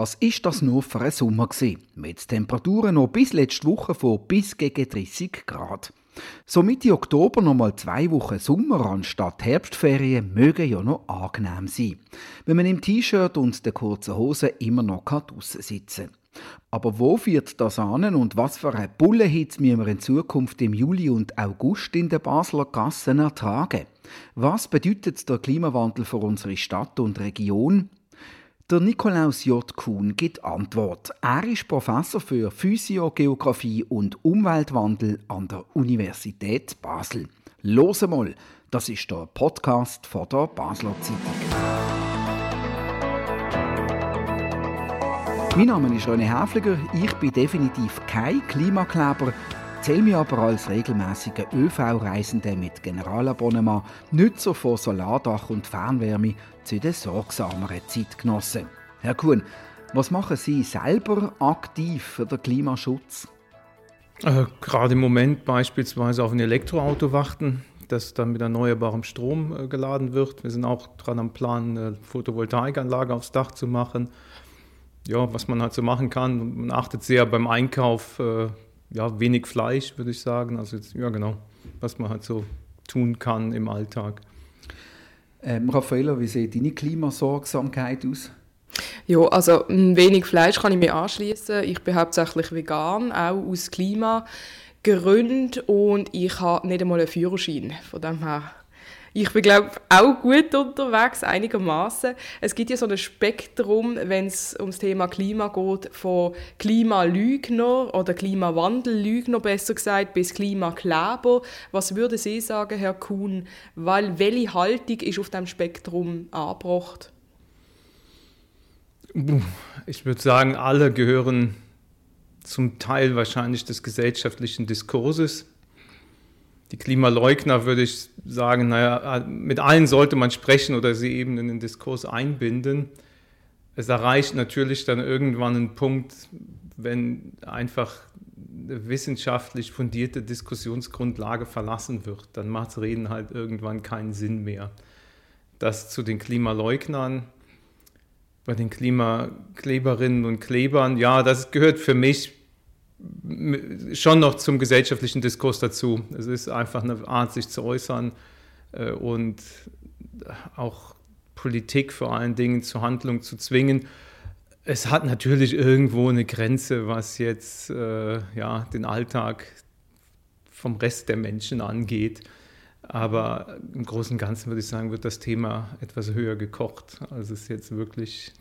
Was ist das nur für ein Sommer gewesen? Mit Temperaturen noch bis letzte Woche von bis gegen 30 Grad. So Mitte Oktober noch mal zwei Wochen Sommer anstatt Herbstferien mögen ja noch angenehm sein, wenn man im T-Shirt und der kurzen Hose immer noch draussen sitzen kann. Aber wo führt das an und was für eine Bullenhitze müssen wir in Zukunft im Juli und August in den Basler Gassen ertragen? Was bedeutet der Klimawandel für unsere Stadt und Region? Der Nikolaus J. Kuhn gibt Antwort. Er ist Professor für Physiogeographie und Umweltwandel an der Universität Basel. Los mal, das ist der Podcast von der Basler Zeitung. Mein Name ist René Häfliger. Ich bin definitiv kein Klimakleber, zähle mich aber als regelmäßiger ÖV-Reisender mit Generalabonnement, Nutzer von Solardach und Fernwärme zu den sorgsameren Zeitgenossen. Herr Kuhn, was machen Sie selber aktiv für den Klimaschutz? Äh, gerade im Moment beispielsweise auf ein Elektroauto warten, das dann mit erneuerbarem Strom äh, geladen wird. Wir sind auch dran am Plan, eine Photovoltaikanlage aufs Dach zu machen ja, was man halt so machen kann. Man achtet sehr beim Einkauf, äh, ja, wenig Fleisch, würde ich sagen. Also jetzt, ja, genau, was man halt so tun kann im Alltag. Ähm, Raffaella, wie sieht deine Klimasorgsamkeit aus? Ja, also wenig Fleisch kann ich mir anschließen. Ich bin hauptsächlich vegan, auch aus Klimagründen und ich habe nicht einmal einen Führerschein. Von dem her ich bin, glaube auch gut unterwegs, einigermaßen. Es gibt ja so ein Spektrum, wenn es ums Thema Klima geht, von Klimalügner oder Klimawandellügner besser gesagt, bis Klimakleber. Was würden Sie sagen, Herr Kuhn? Weil welche Haltung ist auf dem Spektrum angebracht? Ich würde sagen, alle gehören zum Teil wahrscheinlich des gesellschaftlichen Diskurses die Klimaleugner würde ich sagen, naja, mit allen sollte man sprechen oder sie eben in den Diskurs einbinden. Es erreicht natürlich dann irgendwann einen Punkt, wenn einfach eine wissenschaftlich fundierte Diskussionsgrundlage verlassen wird, dann macht Reden halt irgendwann keinen Sinn mehr. Das zu den Klimaleugnern, bei den Klimakleberinnen und Klebern, ja, das gehört für mich schon noch zum gesellschaftlichen Diskurs dazu. Es ist einfach eine Art, sich zu äußern äh, und auch Politik vor allen Dingen zur Handlung zu zwingen. Es hat natürlich irgendwo eine Grenze, was jetzt äh, ja, den Alltag vom Rest der Menschen angeht. Aber im Großen und Ganzen würde ich sagen, wird das Thema etwas höher gekocht, als es jetzt wirklich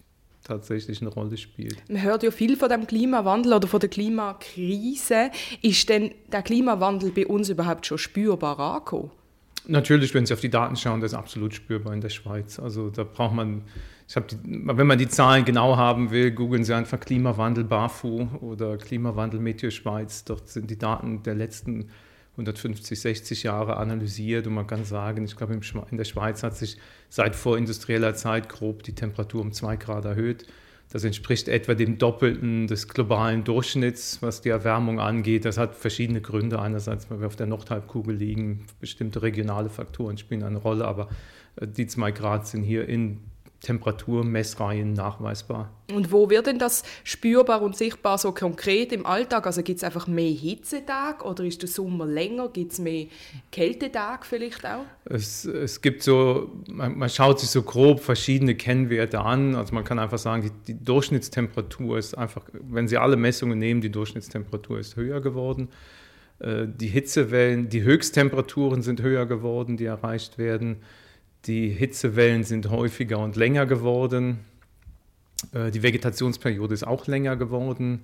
tatsächlich eine Rolle spielt. Man hört ja viel von dem Klimawandel oder von der Klimakrise. Ist denn der Klimawandel bei uns überhaupt schon spürbar angekommen? Natürlich, wenn Sie auf die Daten schauen, das ist absolut spürbar in der Schweiz. Also da braucht man, ich die, wenn man die Zahlen genau haben will, googeln Sie einfach Klimawandel BAFU oder Klimawandel Meteo Schweiz. Dort sind die Daten der letzten 150, 60 Jahre analysiert und man kann sagen, ich glaube, in der Schweiz hat sich seit vorindustrieller Zeit grob die Temperatur um zwei Grad erhöht. Das entspricht etwa dem Doppelten des globalen Durchschnitts, was die Erwärmung angeht. Das hat verschiedene Gründe. Einerseits, weil wir auf der Nordhalbkugel liegen, bestimmte regionale Faktoren spielen eine Rolle, aber äh, die zwei Grad sind hier in Temperaturmessreihen nachweisbar. Und wo wird denn das spürbar und sichtbar so konkret im Alltag? Also gibt es einfach mehr Hitzetage oder ist der Sommer länger? Gibt es mehr Kältetage vielleicht auch? Es, es gibt so, man, man, schaut sich so grob verschiedene Kennwerte an. Also man kann einfach sagen, die, die Durchschnittstemperatur ist einfach, wenn Sie alle Messungen nehmen, die Durchschnittstemperatur ist höher geworden. Äh, die Hitzewellen, die Höchsttemperaturen sind höher geworden, die erreicht werden. Die Hitzewellen sind häufiger und länger geworden. Äh, die Vegetationsperiode ist auch länger geworden.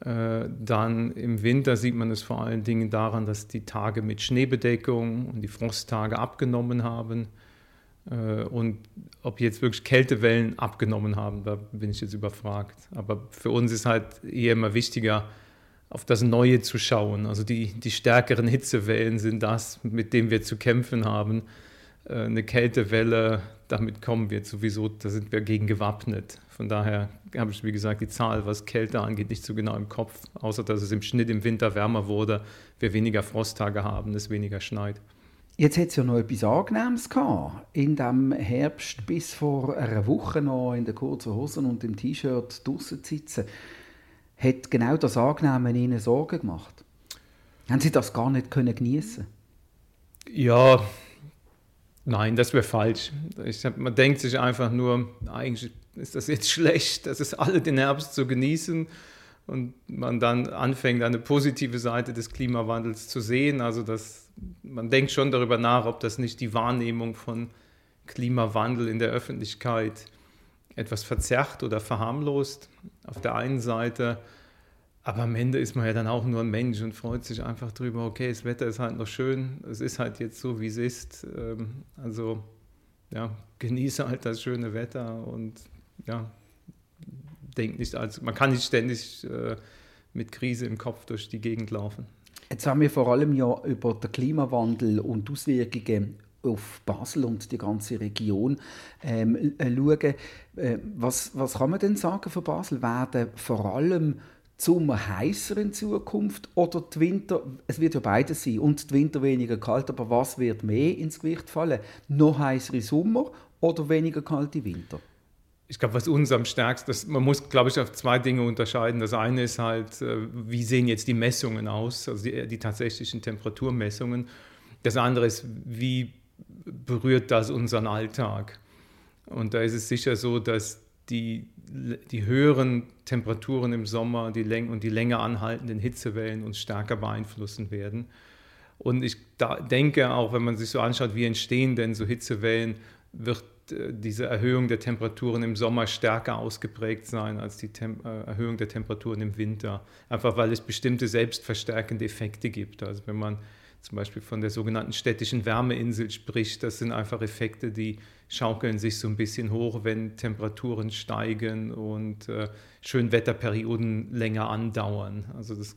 Äh, dann im Winter sieht man es vor allen Dingen daran, dass die Tage mit Schneebedeckung und die Frosttage abgenommen haben. Äh, und ob jetzt wirklich Kältewellen abgenommen haben, da bin ich jetzt überfragt. Aber für uns ist halt eher immer wichtiger, auf das Neue zu schauen. Also die, die stärkeren Hitzewellen sind das, mit dem wir zu kämpfen haben. Äh, eine Kältewelle, damit kommen wir sowieso, da sind wir gegen gewappnet. Von daher habe ich, wie gesagt, die Zahl, was Kälte angeht, nicht so genau im Kopf, außer dass es im Schnitt im Winter wärmer wurde, wir weniger Frosttage haben, es weniger schneit. Jetzt hat es ja noch etwas Angenehmes gehabt. In dem Herbst bis vor einer Woche noch in den kurzen Hosen und dem T-Shirt draußen zu sitzen. Hat genau das Angenehme Ihnen Sorgen gemacht? Haben Sie das gar nicht können genießen? Ja, nein, das wäre falsch. Hab, man denkt sich einfach nur, eigentlich ist das jetzt schlecht, das ist alle den Herbst zu genießen und man dann anfängt, eine positive Seite des Klimawandels zu sehen. Also das, man denkt schon darüber nach, ob das nicht die Wahrnehmung von Klimawandel in der Öffentlichkeit etwas verzerrt oder verharmlost auf der einen Seite. Aber am Ende ist man ja dann auch nur ein Mensch und freut sich einfach drüber, okay, das Wetter ist halt noch schön, es ist halt jetzt so, wie es ist. Ähm, also ja, genieße halt das schöne Wetter und ja, denkt nicht, also man kann nicht ständig äh, mit Krise im Kopf durch die Gegend laufen. Jetzt haben wir vor allem ja über den Klimawandel und Auswirkungen auf Basel und die ganze Region ähm, äh, schauen. Äh, was, was kann man denn sagen für Basel? Werden vor allem Sommer heißer in Zukunft oder die Winter, es wird ja beides sein, und die Winter weniger kalt, aber was wird mehr ins Gewicht fallen? Noch heißere Sommer oder weniger kalte Winter? ich glaube, was uns am stärksten, das, man muss, glaube ich, auf zwei Dinge unterscheiden. Das eine ist halt, äh, wie sehen jetzt die Messungen aus, also die, die, tatsächlichen Temperaturmessungen. Das andere ist, wie berührt das unseren Alltag? Und da ist es sicher so, dass die, die höheren Temperaturen im Sommer die Läng und die länger anhaltenden Hitzewellen uns stärker beeinflussen werden. Und ich denke auch, wenn man sich so anschaut, wie entstehen denn so Hitzewellen, wird äh, diese Erhöhung der Temperaturen im Sommer stärker ausgeprägt sein als die Tem äh, Erhöhung der Temperaturen im Winter. Einfach weil es bestimmte selbstverstärkende Effekte gibt. Also wenn man zum Beispiel von der sogenannten städtischen Wärmeinsel spricht, das sind einfach Effekte, die schaukeln sich so ein bisschen hoch, wenn Temperaturen steigen und äh, Schönwetterperioden länger andauern. Also das,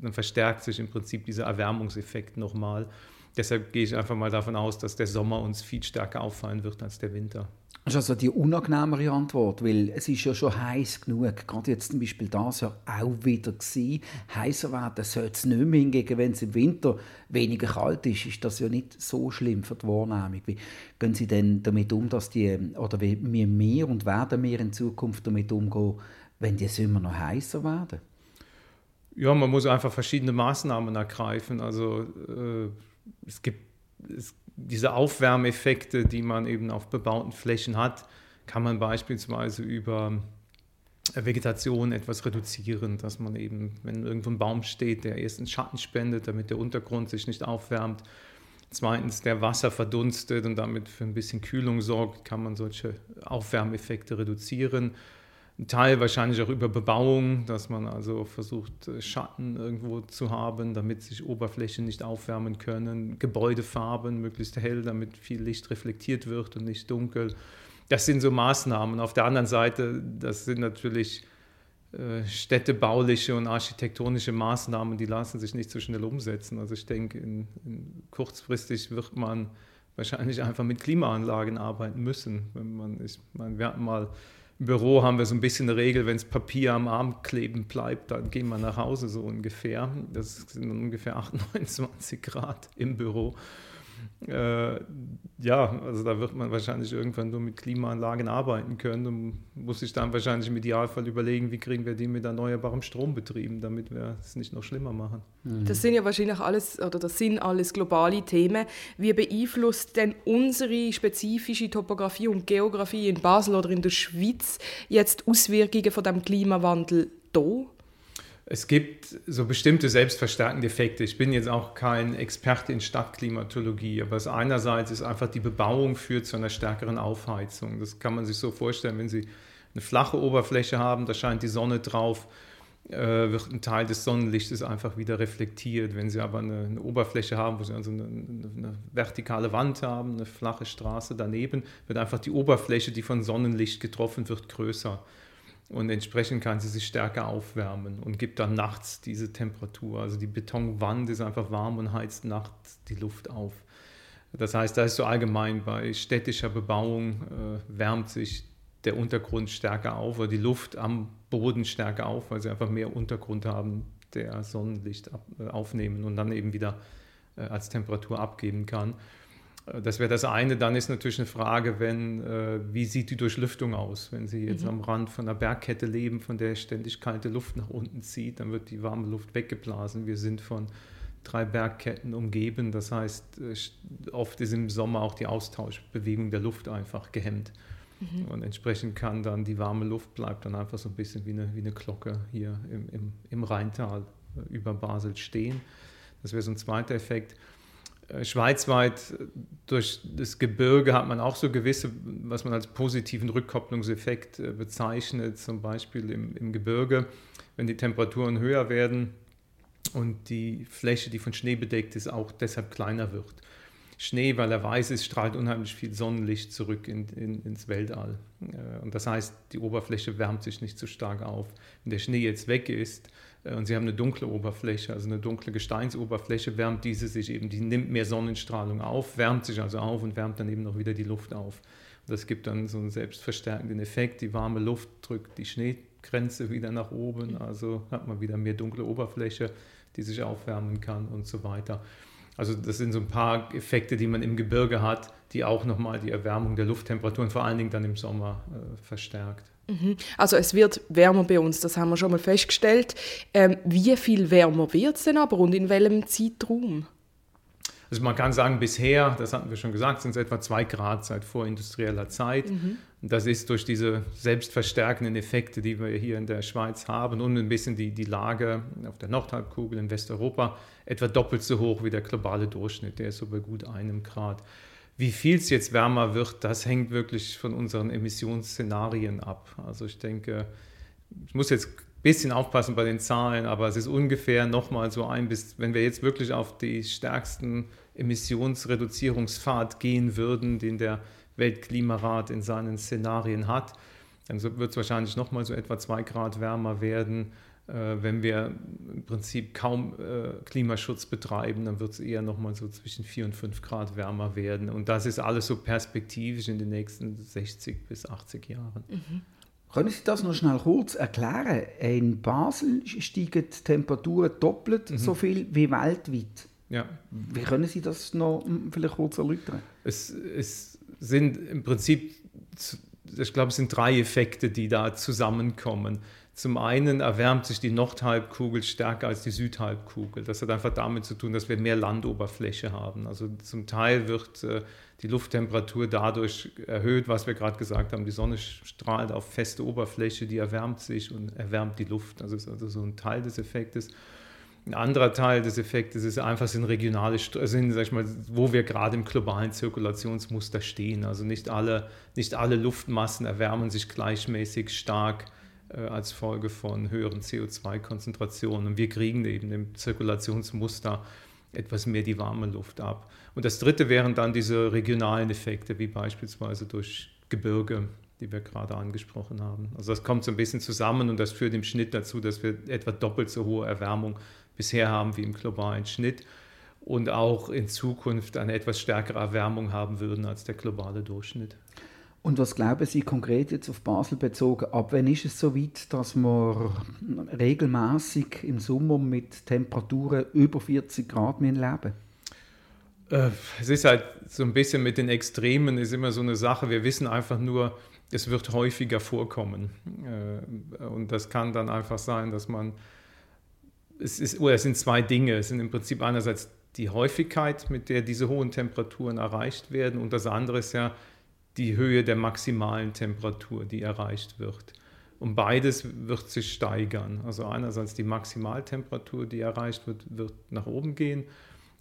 dann verstärkt sich im Prinzip dieser Erwärmungseffekt nochmal. Deshalb gehe ich einfach mal davon aus, dass der Sommer uns viel stärker auffallen wird als der Winter. Das ist also die unangenehmere Antwort, weil es ist ja schon heiß genug. Gerade jetzt zum Beispiel das Jahr auch wieder gewesen. Heißer werden sollte es nicht mehr hingegen, wenn es im Winter weniger kalt ist, ist das ja nicht so schlimm für die Wahrnehmung. Wie gehen Sie denn damit um, dass die, oder wie wir und werden wir in Zukunft damit umgehen, wenn die Sommer noch heißer werden? Ja, man muss einfach verschiedene Maßnahmen ergreifen. Also äh es gibt es, diese Aufwärmeffekte, die man eben auf bebauten Flächen hat, kann man beispielsweise über Vegetation etwas reduzieren, dass man eben, wenn irgendwo ein Baum steht, der erstens Schatten spendet, damit der Untergrund sich nicht aufwärmt, zweitens der Wasser verdunstet und damit für ein bisschen Kühlung sorgt, kann man solche Aufwärmeffekte reduzieren. Ein Teil wahrscheinlich auch über Bebauung, dass man also versucht, äh, Schatten irgendwo zu haben, damit sich Oberflächen nicht aufwärmen können. Gebäudefarben möglichst hell, damit viel Licht reflektiert wird und nicht dunkel. Das sind so Maßnahmen. Auf der anderen Seite, das sind natürlich äh, städtebauliche und architektonische Maßnahmen, die lassen sich nicht so schnell umsetzen. Also ich denke, in, in kurzfristig wird man wahrscheinlich einfach mit Klimaanlagen arbeiten müssen. Wenn man, ich meine, wir hatten mal im Büro haben wir so ein bisschen eine Regel, wenn das Papier am Arm kleben bleibt, dann gehen wir nach Hause so ungefähr. Das sind ungefähr 28 Grad im Büro. Äh, ja, also da wird man wahrscheinlich irgendwann nur mit Klimaanlagen arbeiten können und muss sich dann wahrscheinlich im Idealfall überlegen, wie kriegen wir die mit erneuerbarem Strom betrieben, damit wir es nicht noch schlimmer machen. Mhm. Das sind ja wahrscheinlich alles, oder das sind alles globale Themen. Wie beeinflusst denn unsere spezifische Topografie und Geografie in Basel oder in der Schweiz jetzt Auswirkungen von dem Klimawandel hier? Es gibt so bestimmte selbstverstärkende Effekte. Ich bin jetzt auch kein Experte in Stadtklimatologie, aber es einerseits ist einfach die Bebauung führt zu einer stärkeren Aufheizung. Das kann man sich so vorstellen, wenn Sie eine flache Oberfläche haben, da scheint die Sonne drauf, äh, wird ein Teil des Sonnenlichtes einfach wieder reflektiert. Wenn Sie aber eine, eine Oberfläche haben, wo Sie also eine, eine, vertikale Wand haben, eine flache Straße daneben, wird einfach die Oberfläche, die von Sonnenlicht getroffen wird, größer und entsprechend kann sie sich stärker aufwärmen und gibt dann nachts diese Temperatur. Also die Betonwand ist einfach warm und heizt nachts die Luft auf. Das heißt, da ist so allgemein bei städtischer Bebauung äh, wärmt sich der Untergrund stärker auf oder die Luft am Boden stärker auf, weil sie einfach mehr Untergrund haben, der Sonnenlicht ab, äh, aufnehmen und dann eben wieder äh, als Temperatur abgeben kann. Das wäre das eine. Dann ist natürlich eine Frage, wenn, äh, wie sieht die Durchlüftung aus? Wenn Sie jetzt mhm. am Rand von einer Bergkette leben, von der ständig kalte Luft nach unten zieht, dann wird die warme Luft weggeblasen. Wir sind von drei Bergketten umgeben. Das heißt, äh, oft ist im Sommer auch die Austauschbewegung der Luft einfach gehemmt. Mhm. Und entsprechend kann dann die warme Luft bleibt dann einfach so ein bisschen wie eine, wie eine Glocke hier im, im, im Rheintal äh, über Basel stehen. Das wäre so ein zweiter Effekt. Äh, schweizweit durch das Gebirge hat man auch so gewisse, was man als positiven Rückkopplungseffekt bezeichnet, zum Beispiel im, im Gebirge, wenn die Temperaturen höher werden, und die Fläche, die von Schnee bedeckt ist, auch deshalb kleiner wird. Schnee, weil er weiß ist, strahlt unheimlich viel Sonnenlicht zurück in, in, ins Weltall. Äh, und das heißt, die Oberfläche wärmt sich nicht so stark auf. Wenn der Schnee jetzt weg ist äh, und Sie haben eine dunkle Oberfläche, also eine dunkle Gesteinsoberfläche, wärmt diese sich eben, die nimmt mehr Sonnenstrahlung auf, wärmt sich also auf und wärmt dann eben noch wieder die Luft auf. Und das gibt dann so einen selbstverstärkenden Effekt. Die warme Luft drückt die Schneegrenze wieder nach oben, also hat man wieder mehr dunkle Oberfläche die sich aufwärmen kann und so weiter. Also das sind so ein paar Effekte, die man im Gebirge hat, die auch nochmal die Erwärmung der Lufttemperaturen vor allen Dingen dann im Sommer äh, verstärkt. Mhm. Also es wird wärmer bei uns, das haben wir schon mal festgestellt. Ähm, wie viel wärmer wird es denn aber und in welchem Zeitraum? Also man kann sagen, bisher, das hatten wir schon gesagt, sind es etwa zwei Grad seit vorindustrieller Zeit. Mhm. Das ist durch diese selbstverstärkenden Effekte, die wir hier in der Schweiz haben und ein bisschen die, die Lage auf der Nordhalbkugel in Westeuropa etwa doppelt so hoch wie der globale Durchschnitt. Der ist so bei gut einem Grad. Wie viel es jetzt wärmer wird, das hängt wirklich von unseren Emissionsszenarien ab. Also ich denke, ich muss jetzt bisschen aufpassen bei den Zahlen, aber es ist ungefähr nochmal so ein bis, wenn wir jetzt wirklich auf die stärksten Emissionsreduzierungspfad gehen würden, den der Weltklimarat in seinen Szenarien hat, dann wird es wahrscheinlich nochmal so etwa zwei Grad wärmer werden. Äh, wenn wir im Prinzip kaum äh, Klimaschutz betreiben, dann wird es eher nochmal so zwischen vier und fünf Grad wärmer werden. Und das ist alles so perspektivisch in den nächsten 60 bis 80 Jahren. Mhm. Können Sie das noch schnell kurz erklären? In Basel steigen die Temperaturen doppelt mhm. so viel wie weltweit. Ja. Wie können Sie das noch hm, vielleicht kurz erläutern? Es, es sind im Prinzip, ich glaube, es sind drei Effekte, die da zusammenkommen. Zum einen erwärmt sich die Nordhalbkugel stärker als die Südhalbkugel. Das hat einfach damit zu tun, dass wir mehr Landoberfläche haben. Also zum Teil wird äh, die Lufttemperatur dadurch erhöht, was wir gerade gesagt haben. Die Sonne strahlt auf feste Oberfläche, die erwärmt sich und erwärmt die Luft. Das ist also so ein Teil des Effektes. Ein anderer Teil des Effektes ist einfach sind regionale, sind, sag ich mal, wo wir gerade im globalen Zirkulationsmuster stehen. Also nicht alle, nicht alle Luftmassen erwärmen sich gleichmäßig stark als Folge von höheren CO2-Konzentrationen. Und wir kriegen eben im Zirkulationsmuster etwas mehr die warme Luft ab. Und das Dritte wären dann diese regionalen Effekte, wie beispielsweise durch Gebirge, die wir gerade angesprochen haben. Also das kommt so ein bisschen zusammen und das führt im Schnitt dazu, dass wir etwa doppelt so hohe Erwärmung bisher haben wie im globalen Schnitt und auch in Zukunft eine etwas stärkere Erwärmung haben würden als der globale Durchschnitt. Und was glauben Sie konkret jetzt auf Basel bezogen? Ab wann ist es so weit, dass wir regelmäßig im Sommer mit Temperaturen über 40 Grad leben äh, Es ist halt so ein bisschen mit den Extremen, ist immer so eine Sache. Wir wissen einfach nur, es wird häufiger vorkommen. Äh, und das kann dann einfach sein, dass man, es, ist, oder es sind zwei Dinge. Es sind im Prinzip einerseits die Häufigkeit, mit der diese hohen Temperaturen erreicht werden. Und das andere ist ja, die Höhe der maximalen Temperatur, die erreicht wird. Und beides wird sich steigern. Also einerseits die Maximaltemperatur, die erreicht wird, wird nach oben gehen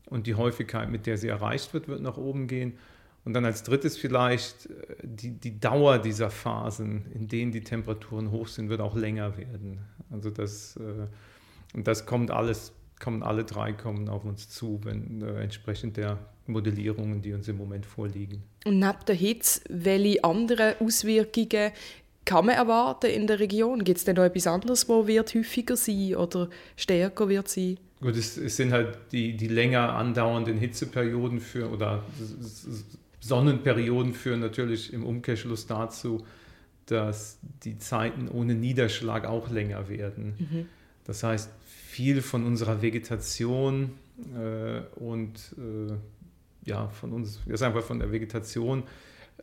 und die Häufigkeit, mit der sie erreicht wird, wird nach oben gehen. Und dann als drittes vielleicht äh, die, die Dauer dieser Phasen, in denen die Temperaturen hoch sind, wird auch länger werden. Also das, äh, und das kommt alles, kommen alle drei kommen auf uns zu, wenn äh, entsprechend der Modellierungen, die uns im Moment vorliegen. Und neben der Hitze, welche anderen Auswirkungen kann man erwarten in der Region? Gibt es denn noch etwas anderes, wo wird häufiger sein oder stärker wird sein? Gut, es, es sind halt die, die länger andauernden Hitzeperioden für oder Sonnenperioden führen natürlich im Umkehrschluss dazu, dass die Zeiten ohne Niederschlag auch länger werden. Mhm. Das heißt, viel von unserer Vegetation Äh, und äh, ja, von uns, das ist einfach von der Vegetation,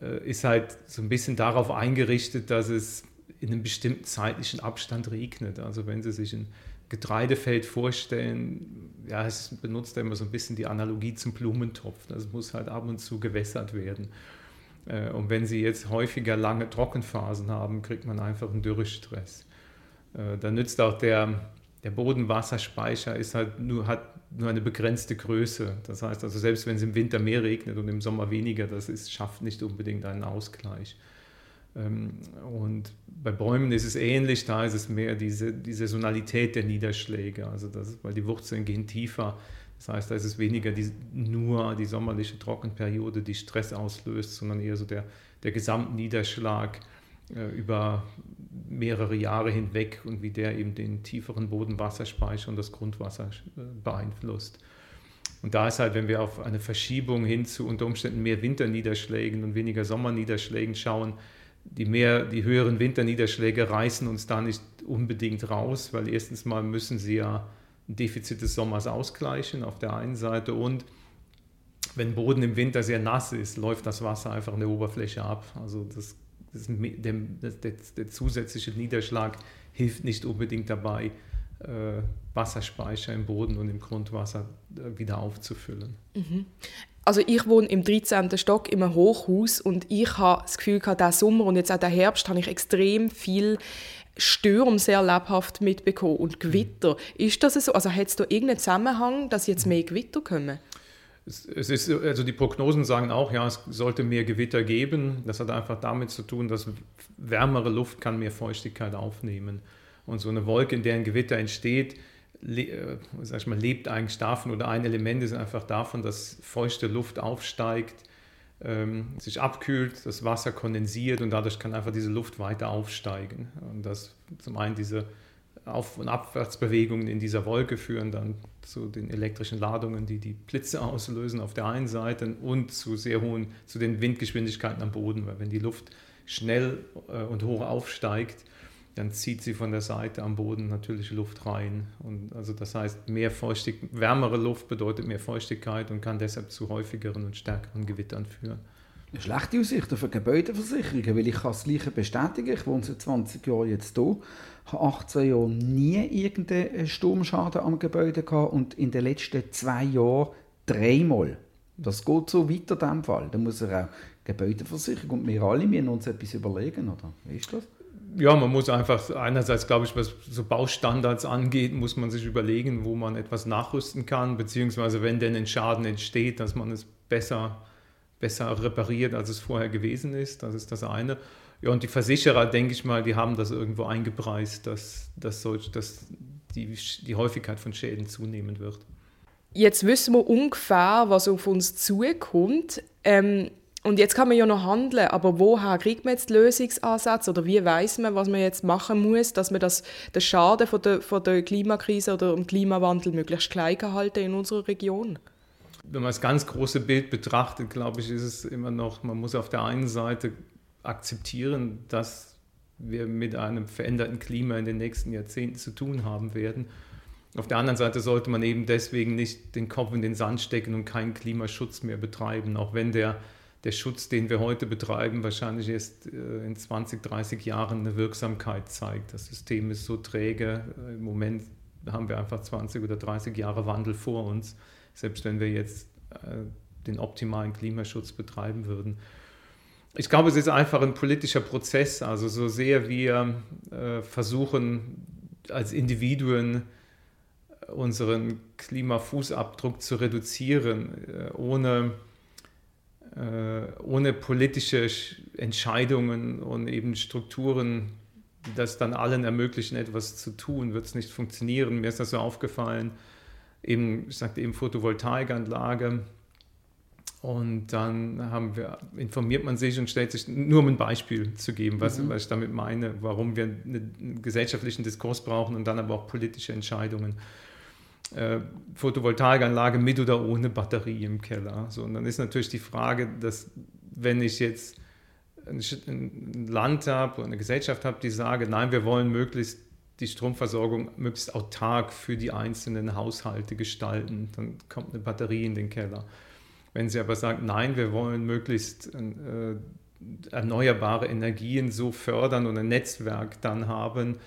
äh, ist halt so ein bisschen darauf eingerichtet, dass es in einem bestimmten zeitlichen Abstand regnet. Also wenn Sie sich ein Getreidefeld vorstellen, ja, es benutzt immer so ein bisschen die Analogie zum Blumentopf. Das muss halt ab und zu gewässert werden. Äh, und wenn Sie jetzt häufiger lange Trockenphasen haben, kriegt man einfach einen Dürrestress. Äh, da nützt auch der, der Bodenwasserspeicher ist halt nur, hat nur eine begrenzte Größe. Das heißt also, selbst wenn es im Winter mehr regnet und im Sommer weniger, das ist, schafft nicht unbedingt einen Ausgleich. Ähm, und bei Bäumen ist es ähnlich, da ist es mehr diese, die Saisonalität der Niederschläge, also das, weil die Wurzeln gehen tiefer. Das heißt, da ist es weniger die, nur die sommerliche Trockenperiode, die Stress auslöst, sondern eher so der, der Gesamtniederschlag äh, über mehrere Jahre hinweg und wie der eben den tieferen Bodenwasserspeicher und das Grundwasser äh, beeinflusst. Und da ist halt, wenn wir auf eine Verschiebung hin zu unter Umständen mehr Winterniederschlägen und weniger Sommerniederschlägen schauen, die, mehr, die höheren Winterniederschläge reißen uns da nicht unbedingt raus, weil erstens mal müssen sie ja ein Defizit des Sommers ausgleichen auf der einen Seite und wenn Boden im Winter sehr nass ist, läuft das Wasser einfach an der Oberfläche ab. Also das das, der, der, der, zusätzliche Niederschlag hilft nicht unbedingt dabei, äh, Wasserspeicher im Boden und im Grundwasser äh, wieder aufzufüllen. Mhm. Also ich wohne im 13. Stock in einem Hochhaus und ich habe das Gefühl, diesen Sommer und jetzt auch den Herbst habe ich extrem viel Stürme sehr lebhaft mitbekommen und Gewitter. Ist das so? Also hat es da irgendeinen Zusammenhang, dass jetzt mehr Gewitter kommen? Es, ist, also die Prognosen sagen auch, ja, es sollte mehr Gewitter geben. Das hat einfach damit zu tun, dass wärmere Luft kann mehr Feuchtigkeit aufnehmen. Und so eine Wolke, in der ein Gewitter entsteht, le äh, sag ich mal, lebt eigentlich davon, oder ein Element ist einfach davon, dass feuchte Luft aufsteigt, ähm, sich abkühlt, das Wasser kondensiert und dadurch kann einfach diese Luft weiter aufsteigen. Und das zum einen diese auf- und Abwärtsbewegungen in dieser Wolke führen dann zu den elektrischen Ladungen, die die Blitze auslösen auf der einen Seite und zu sehr hohen, zu den Windgeschwindigkeiten am Boden, weil wenn die Luft schnell äh, und hoch aufsteigt, dann zieht sie von der Seite am Boden natürliche Luft rein. Und also das heißt, mehr feuchtig, wärmere Luft bedeutet mehr Feuchtigkeit und kann deshalb zu häufigeren und stärkeren Gewittern führen. Schlechte Aussichten für Gebäudeversicherungen, weil ich kann das Gleiche bestätigen. Ich wohne seit 20 Jahren jetzt hier, habe 18 Jahre nie irgendeinen Sturmschaden am Gebäude gehabt und in den letzten zwei Jahren dreimal. Das geht so weiter in diesem Fall. Da muss er auch Gebäudeversicherung und wir alle müssen uns etwas überlegen, oder? Wie ist das? Ja, man muss einfach einerseits, glaube ich, was so Baustandards angeht, muss man sich überlegen, wo man etwas nachrüsten kann, beziehungsweise wenn denn ein Schaden entsteht, dass man es besser besser repariert, als es vorher gewesen ist. Das ist das eine. Ja, und die Versicherer, denke ich mal, die haben das irgendwo eingepreist, dass, dass, solch, dass die, die Häufigkeit von Schäden zunehmen wird. Jetzt wissen wir ungefähr, was auf uns zukommt. Ähm, und jetzt kann man ja noch handeln, aber woher kriegt man jetzt Lösungsansätze oder wie weiß man, was man jetzt machen muss, dass man das, den Schaden von der, von der Klimakrise oder dem Klimawandel möglichst klein halten in unserer Region? Wenn man das ganz große Bild betrachtet, glaube ich, ist es immer noch, man muss auf der einen Seite akzeptieren, dass wir mit einem veränderten Klima in den nächsten Jahrzehnten zu tun haben werden. Auf der anderen Seite sollte man eben deswegen nicht den Kopf in den Sand stecken und keinen Klimaschutz mehr betreiben, auch wenn der, der Schutz, den wir heute betreiben, wahrscheinlich erst äh, in 20, 30 Jahren eine Wirksamkeit zeigt. Das System ist so träge. Im Moment haben wir einfach 20 oder 30 Jahre Wandel vor uns selbst wenn wir jetzt äh, den optimalen Klimaschutz betreiben würden. Ich glaube, es ist einfach ein politischer Prozess. Also so sehr wir äh, versuchen, als Individuen unseren Klimafußabdruck zu reduzieren, äh, ohne, äh, ohne politische Entscheidungen und eben Strukturen, die das dann allen ermöglichen, etwas zu tun, wird es nicht funktionieren. Mir ist das so aufgefallen eben, ich sagte eben Photovoltaikanlage. Und dann haben wir, informiert man sich und stellt sich, nur um ein Beispiel zu geben, was, mhm. was ich damit meine, warum wir einen gesellschaftlichen Diskurs brauchen und dann aber auch politische Entscheidungen. Äh, Photovoltaikanlage mit oder ohne Batterie im Keller. So, und dann ist natürlich die Frage, dass wenn ich jetzt ein, ein Land habe oder eine Gesellschaft habe, die sage, nein, wir wollen möglichst die Stromversorgung möglichst autark für die einzelnen Haushalte gestalten. Dann kommt eine Batterie in den Keller. Wenn Sie aber sagen, nein, wir wollen möglichst äh, erneuerbare Energien so fördern und ein Netzwerk dann haben,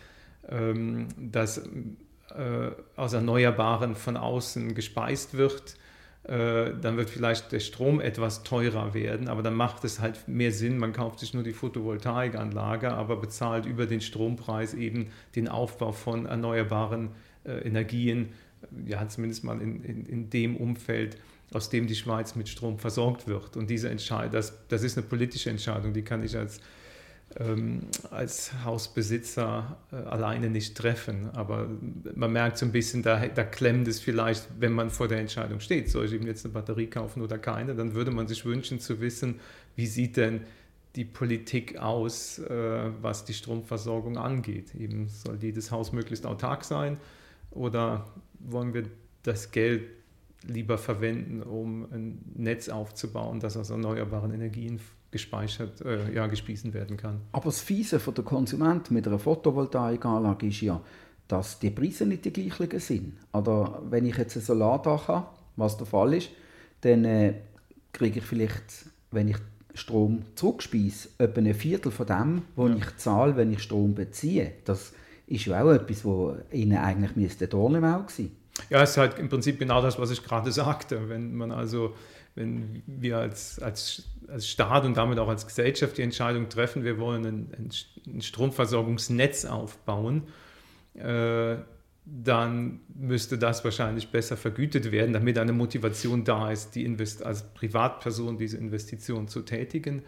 ähm, das äh, aus Erneuerbaren von außen gespeist wird, dann wird vielleicht der Strom etwas teurer werden, aber dann macht es halt mehr Sinn, man kauft sich nur die Photovoltaikanlage, aber bezahlt über den Strompreis eben den Aufbau von erneuerbaren äh, Energien, ja zumindest mal in, in, in dem Umfeld, aus dem die Schweiz mit Strom versorgt wird. Und diese Entscheidung, das, das ist eine politische Entscheidung, die kann ich als ähm, als Hausbesitzer äh, alleine nicht treffen. Aber man merkt so ein bisschen, da, da klemmt es vielleicht, wenn man vor der Entscheidung steht, soll ich eben jetzt eine Batterie kaufen oder keine, dann würde man sich wünschen zu wissen, wie sieht denn die Politik aus, äh, was die Stromversorgung angeht. Eben soll jedes Haus möglichst autark sein oder wollen wir das Geld lieber verwenden, um ein Netz aufzubauen, das aus erneuerbaren Energien gespeichert, äh, ja, gespiesen werden kann. Aber das Fiese von der Konsument mit einer Photovoltaikanlage ist ja, dass die Preise nicht die gleichen sind. Oder wenn ich jetzt ein Solardach habe, was der Fall ist, dann äh, kriege ich vielleicht, wenn ich Strom zurückspeise, etwa ein Viertel von dem, was ja. ich zahle, wenn ich Strom beziehe. Das ist ja auch etwas, was Ihnen eigentlich müsste Dorn im Auge sein Ja, es ist halt im Prinzip genau das, was ich gerade sagte. Wenn man also wenn wir als, als, als Staat und damit auch als Gesellschaft die Entscheidung treffen, wir wollen ein, ein Stromversorgungsnetz aufbauen, äh, dann müsste das wahrscheinlich besser vergütet werden, damit eine Motivation da ist, die Invest als Privatperson diese Investition zu tätigen.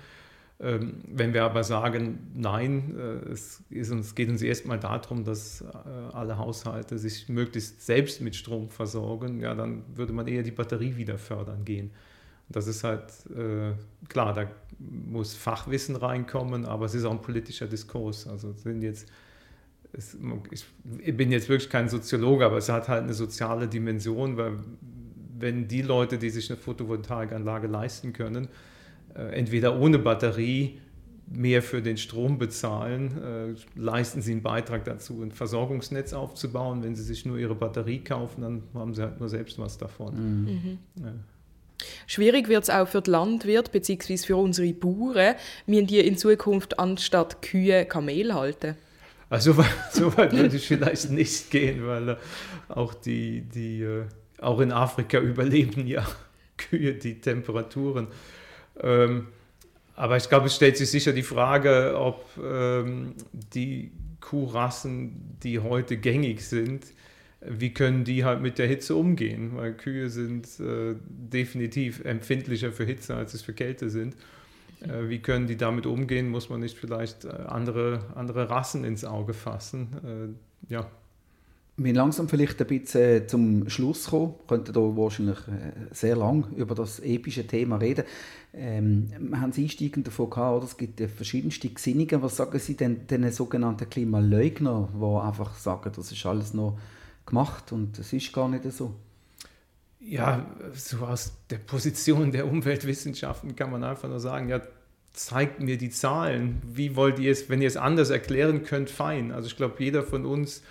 Ähm, wenn wir aber sagen, nein, äh, es, uns, geht uns erstmal darum, dass äh, alle Haushalte sich möglichst selbst mit Strom versorgen, ja, dann würde man eher die Batterie wieder fördern gehen. Das ist halt äh, klar, da muss Fachwissen reinkommen, aber es ist auch ein politischer Diskurs. Also sind jetzt, es, ich bin jetzt wirklich kein Soziologe, aber es hat halt eine soziale Dimension, weil wenn die Leute, die sich eine Photovoltaikanlage leisten können, äh, entweder ohne Batterie mehr für den Strom bezahlen, äh, leisten sie einen Beitrag dazu, ein Versorgungsnetz aufzubauen. Wenn sie sich nur ihre Batterie kaufen, dann haben sie halt nur selbst was davon. Mhm. Ja. Schwierig wird es auch für die Landwirte bzw. für unsere Bauern. Müssen die in Zukunft anstatt Kühe Kamel halten? Also so weit würde ich vielleicht nicht gehen, weil äh, auch die, die äh, auch in Afrika überleben ja Kühe die Temperaturen. Ähm, aber ich glaube, es stellt sich sicher die Frage, ob ähm, die Kuhrassen, die heute gängig sind, wie können die halt mit der Hitze umgehen? Weil Kühe sind äh, definitiv empfindlicher für Hitze, als es für Kälte sind. Äh, wie können die damit umgehen? Muss man nicht vielleicht äh, andere, andere Rassen ins Auge fassen? Äh, ja. Wir langsam vielleicht ein bisschen zum Schluss kommen. Wir könnten da wahrscheinlich äh, sehr lang über das epische Thema reden. Ähm, wir haben es einsteigend davon gehabt, oder? es gibt verschiedenste Gesinnungen. Was sagen Sie denn den sogenannten Klimaleugner, die einfach sagen, das ist alles noch gemacht und es ist gar nicht so. Ja, so aus der Position der Umweltwissenschaften kann man einfach nur sagen, ja, zeigt mir die Zahlen. Wie wollt ihr es, wenn ihr es anders erklären könnt, fein. Also ich glaube, jeder von uns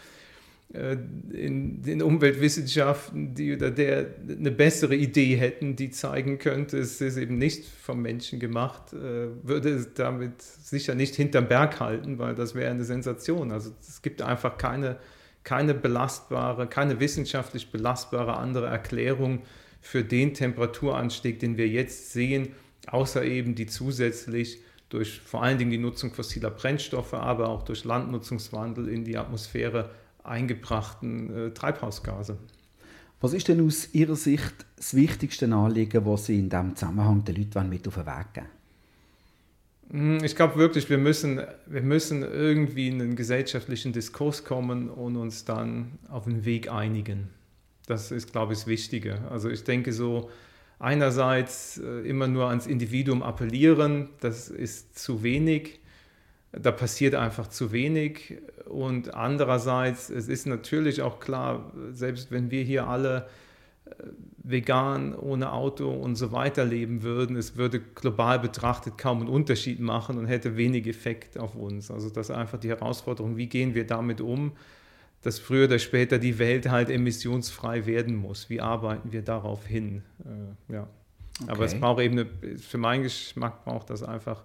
äh, in den Umweltwissenschaften, die oder der eine bessere Idee hätten, die zeigen könnte, es ist eben nicht vom Menschen gemacht, äh, würde es damit sicher nicht hinterm Berg halten, weil das wäre eine Sensation. Also es gibt einfach keine keine belastbare, keine wissenschaftlich belastbare andere Erklärung für den Temperaturanstieg, den wir jetzt sehen, außer eben die zusätzlich durch vor allen Dingen die Nutzung fossiler Brennstoffe, aber auch durch Landnutzungswandel in die Atmosphäre eingebrachten äh, Treibhausgase. Was ist denn aus Ihrer Sicht das wichtigste Anliegen, was Sie in diesem Zusammenhang den Leuten mit auf den Weg geben ich glaube wirklich, wir müssen, wir müssen irgendwie in einen gesellschaftlichen Diskurs kommen und uns dann auf den Weg einigen. Das ist, glaube ich, das Wichtige. Also ich denke so, einerseits äh, immer nur ans Individuum appellieren, das ist zu wenig. Da passiert einfach zu wenig. Und andererseits, es ist natürlich auch klar, selbst wenn wir hier alle vegan, ohne Auto und so weiter leben würden, es würde global betrachtet kaum einen Unterschied machen und hätte wenig Effekt auf uns. Also das ist einfach die Herausforderung, wie gehen wir damit um? dass früher oder später die Welt halt emissionsfrei werden muss. Wie arbeiten wir darauf hin? Äh, ja. Okay. Aber es braucht eben, eine, für meinen Geschmack braucht das einfach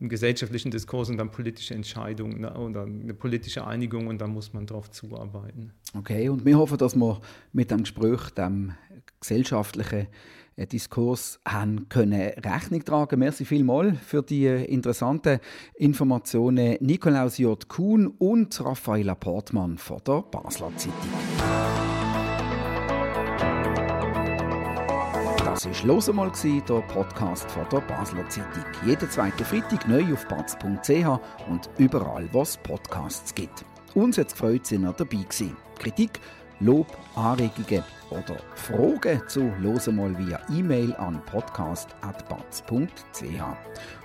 einen gesellschaftlichen Diskurs und dann politische Entscheidungen ne, oder eine politische Einigung und da muss man darauf zuarbeiten. Okay, und wir hoffen, dass wir mit dem Gespräch, dem gesellschaftlichen äh, Diskurs haben können Rechnung tragen. Merci vielmals für die äh, interessanten Informationen Nikolaus J. Kuhn und Raffaella Portmann von der Basler Zeitung. Das war «Los mal», der Podcast von der Basler Zeitung. Jeden zweiten Freitag neu auf batz.ch und überall, wo es Podcasts gibt. Uns hat es gefreut, sind ihr dabei gewesen. Kritik, Lob, Anregungen oder Fragen zu «Los mal» via E-Mail an podcast.batz.ch.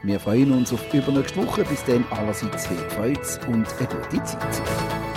Wir freuen uns auf übernächste Woche. Bis dann allerseits viel Freude und eine gute Zeit.